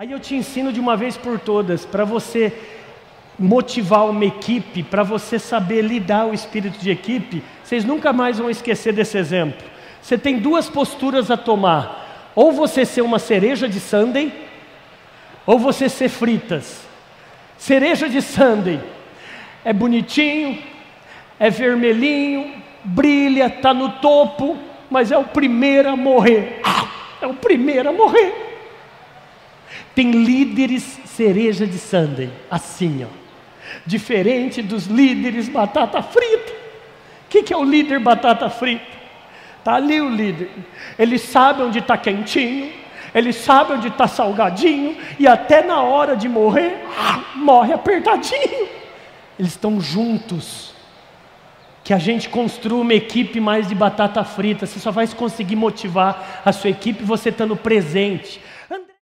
Aí eu te ensino de uma vez por todas, para você motivar uma equipe, para você saber lidar o espírito de equipe, vocês nunca mais vão esquecer desse exemplo. Você tem duas posturas a tomar: ou você ser uma cereja de sundae, ou você ser fritas. Cereja de sundae é bonitinho, é vermelhinho, brilha, está no topo, mas é o primeiro a morrer. É o primeiro a morrer. Tem líderes cereja de sundae, assim, ó. Diferente dos líderes batata frita. O que, que é o líder batata frita? Está ali o líder. Ele sabe onde está quentinho, ele sabe onde está salgadinho, e até na hora de morrer, morre apertadinho. Eles estão juntos. Que a gente construa uma equipe mais de batata frita. Você só vai conseguir motivar a sua equipe você estando presente